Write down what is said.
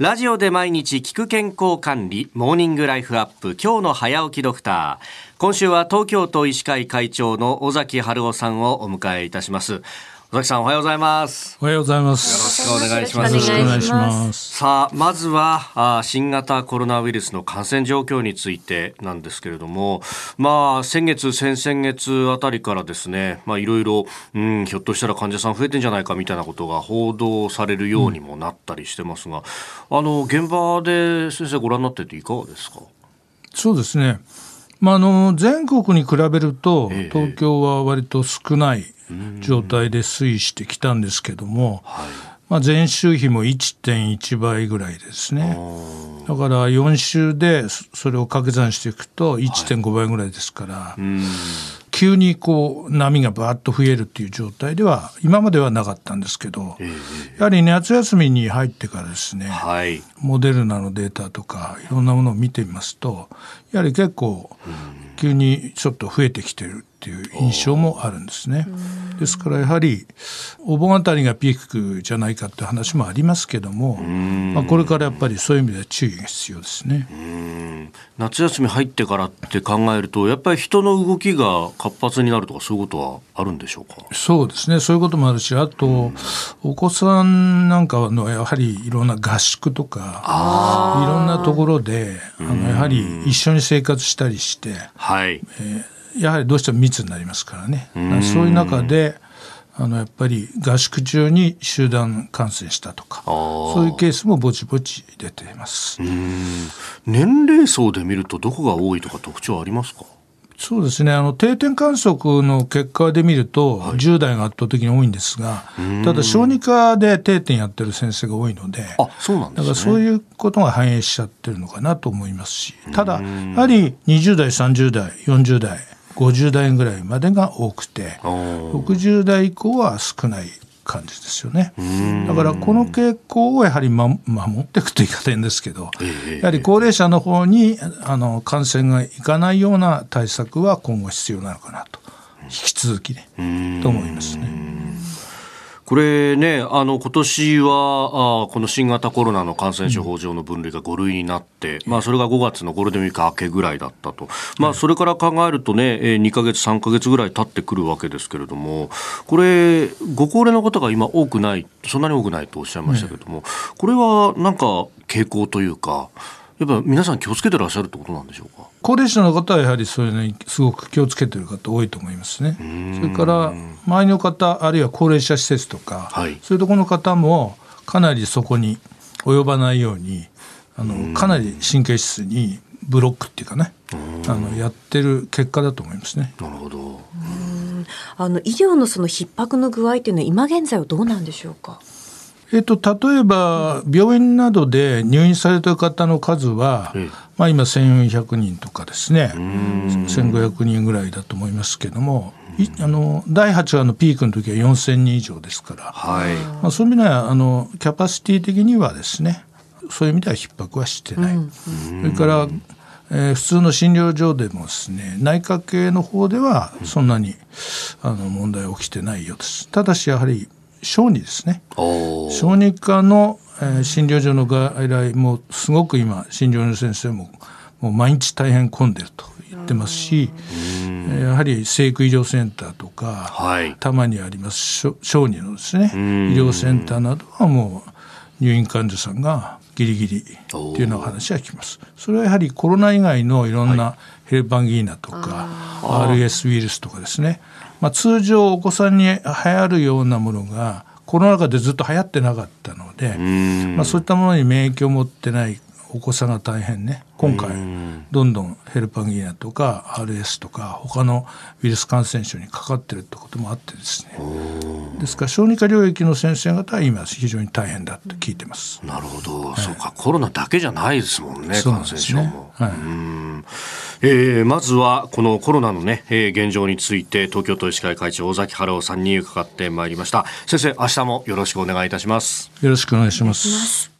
ラジオで毎日聞く健康管理、モーニングライフアップ、今日の早起きドクター。今週は東京都医師会会長の尾崎春夫さんをお迎えいたします。尾崎さんおはようございます。おはようございます。よろしくお願いします。よろしくお願いします。さあまずはあ新型コロナウイルスの感染状況についてなんですけれどもまあ先月先々月あたりからですねまあいろいろうんひょっとしたら患者さん増えてんじゃないかみたいなことが報道されるようにもなったりしてますが、うん、あの現場で先生ご覧になってていかがですか？そうですねまあ、あの全国に比べると、東京は割と少ない状態で推移してきたんですけども、まあ、前週比も1.1倍ぐらいですね。だから4週でそれを掛け算していくと1.5倍ぐらいですから、急にこう波がバーッと増えるっていう状態では今まではなかったんですけど、やはり夏休みに入ってからですね、はい、モデルナのデータとかいろんなものを見てみますとやはり結構急にちょっと増えてきてるっていう印象もあるんですね。ですからやはりお盆あたりがピークじゃないかって話もありますけども、まあ、これからやっぱりそういう意味では注意が必要ですね。夏休み入ってからって考えるとやっぱり人の動きが活発になるとかそういうことはあるんでしょうか？そうですね。そういうこともあるしあと、お子さんなんかのやはりいろんな合宿とかいろんなところであのやはり一緒に生活したりして、はい。えー、やはりどうしても密になりますからね。そういう中であのやっぱり合宿中に集団感染したとかそういうケースもぼちぼち出ています。年齢層で見るとどこが多いとか特徴ありますか？そうですね。あの定点観測の結果で見ると、はい、10代が圧倒的に多いんですがただ小児科で定点やってる先生が多いのであそうなんです、ね、だからそういうことが反映しちゃってるのかなと思いますしただやはり20代30代40代50代ぐらいまでが多くて60代以降は少ない感じですよね。だからこの傾向をやはり、ま、守っていくといい方んですけど、やはり高齢者の方にあの感染がいかないような対策は今後必要なのかなと。引き続きねと思いますね。これね、あの今年はあこの新型コロナの感染症法上の分類が5類になって、うん、まあ、それが5月のゴールデンウィーク明けぐらいだったと、まあ、それから考えるとね、2か月、3か月ぐらい経ってくるわけですけれども、これ、ご高齢の方が今、多くない、そんなに多くないとおっしゃいましたけれども、これはなんか傾向というか、やっぱ皆さん気をつけてらっしゃるってことなんでしょうか？高齢者の方はやはりそれにすごく気をつけてる方多いと思いますね。それから周りの方あるいは高齢者施設とか、はい、そういうところの方もかなりそこに及ばないようにあのかなり神経質にブロックっていうかねあのやってる結果だと思いますね。なるほど。あの医療のその逼迫の具合っていうのは今現在はどうなんでしょうか？えっと、例えば病院などで入院されてる方の数は、まあ、今1400人とかですね。1500人ぐらいだと思いますけどもあの第8波のピークの時は4000人以上ですから、はい。まあ、そういう意味ではあのキャパシティ的にはですねそういう意味では逼迫はしてない。それからえー、普通の診療所でもですね内科系の方ではそんなに、あの問題起きてないようです。ただしやはり小児ですね。小児科の、えー、診療所の外来もすごく今診療の先生ももう毎日大変混んでると言ってますしやはり生育医療センターとか、はい、たまにあります小児のですね医療センターなどはもう入院患者さんがギリギリっていうような話は聞きます。それはやはりコロナ以外のいろんなヘルパンギーナとか、RS ウイルスとかですねまあ、通常お子さんに流行るようなものがコロナ禍でずっと流行ってなかったので、まあ、そういったものに免疫を持ってないお子さんが大変ね。今回どんどんヘルパンギーナとか RS とか他のウイルス感染症にかかってるってこともあってですね。ですから小児科領域の先生方は今非常に大変だと聞いてます。なるほど、はい、そうか。コロナだけじゃないですもんね感染症も、はい。えー、まずはこのコロナのね、えー、現状について東京都医師会会長尾崎春夫さんに伺ってまいりました。先生明日もよろしくお願いいたします。よろしくお願いします